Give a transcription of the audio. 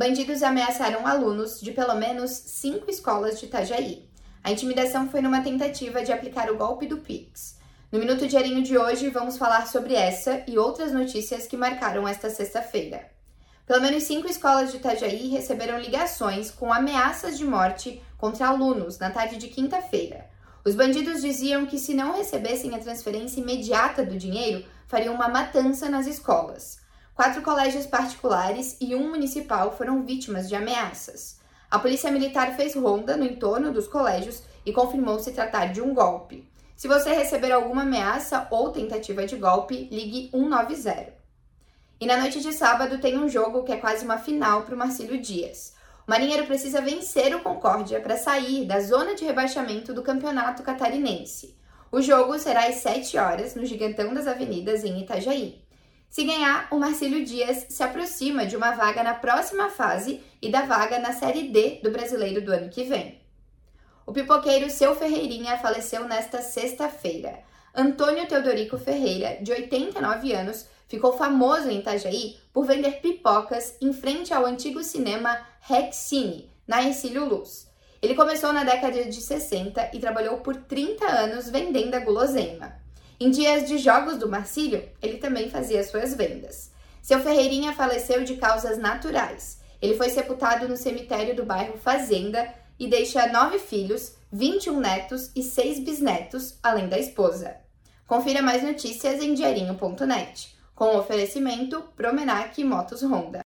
Bandidos ameaçaram alunos de pelo menos cinco escolas de Itajaí. A intimidação foi numa tentativa de aplicar o golpe do Pix. No Minuto Diarinho de hoje, vamos falar sobre essa e outras notícias que marcaram esta sexta-feira. Pelo menos cinco escolas de Itajaí receberam ligações com ameaças de morte contra alunos na tarde de quinta-feira. Os bandidos diziam que, se não recebessem a transferência imediata do dinheiro, fariam uma matança nas escolas. Quatro colégios particulares e um municipal foram vítimas de ameaças. A polícia militar fez ronda no entorno dos colégios e confirmou se tratar de um golpe. Se você receber alguma ameaça ou tentativa de golpe, ligue 190. E na noite de sábado tem um jogo que é quase uma final para o Marcílio Dias. O Marinheiro precisa vencer o Concórdia para sair da zona de rebaixamento do Campeonato Catarinense. O jogo será às 7 horas no Gigantão das Avenidas em Itajaí. Se ganhar, o Marcílio Dias se aproxima de uma vaga na próxima fase e da vaga na Série D do Brasileiro do ano que vem. O pipoqueiro Seu Ferreirinha faleceu nesta sexta-feira. Antônio Teodorico Ferreira, de 89 anos, ficou famoso em Itajaí por vender pipocas em frente ao antigo cinema Rex Cine, na Ercílio Luz. Ele começou na década de 60 e trabalhou por 30 anos vendendo a guloseima. Em dias de jogos do Marcílio, ele também fazia suas vendas. Seu Ferreirinha faleceu de causas naturais. Ele foi sepultado no cemitério do bairro Fazenda e deixa nove filhos, 21 netos e seis bisnetos, além da esposa. Confira mais notícias em diarinho.net, com oferecimento Promenac Motos Honda.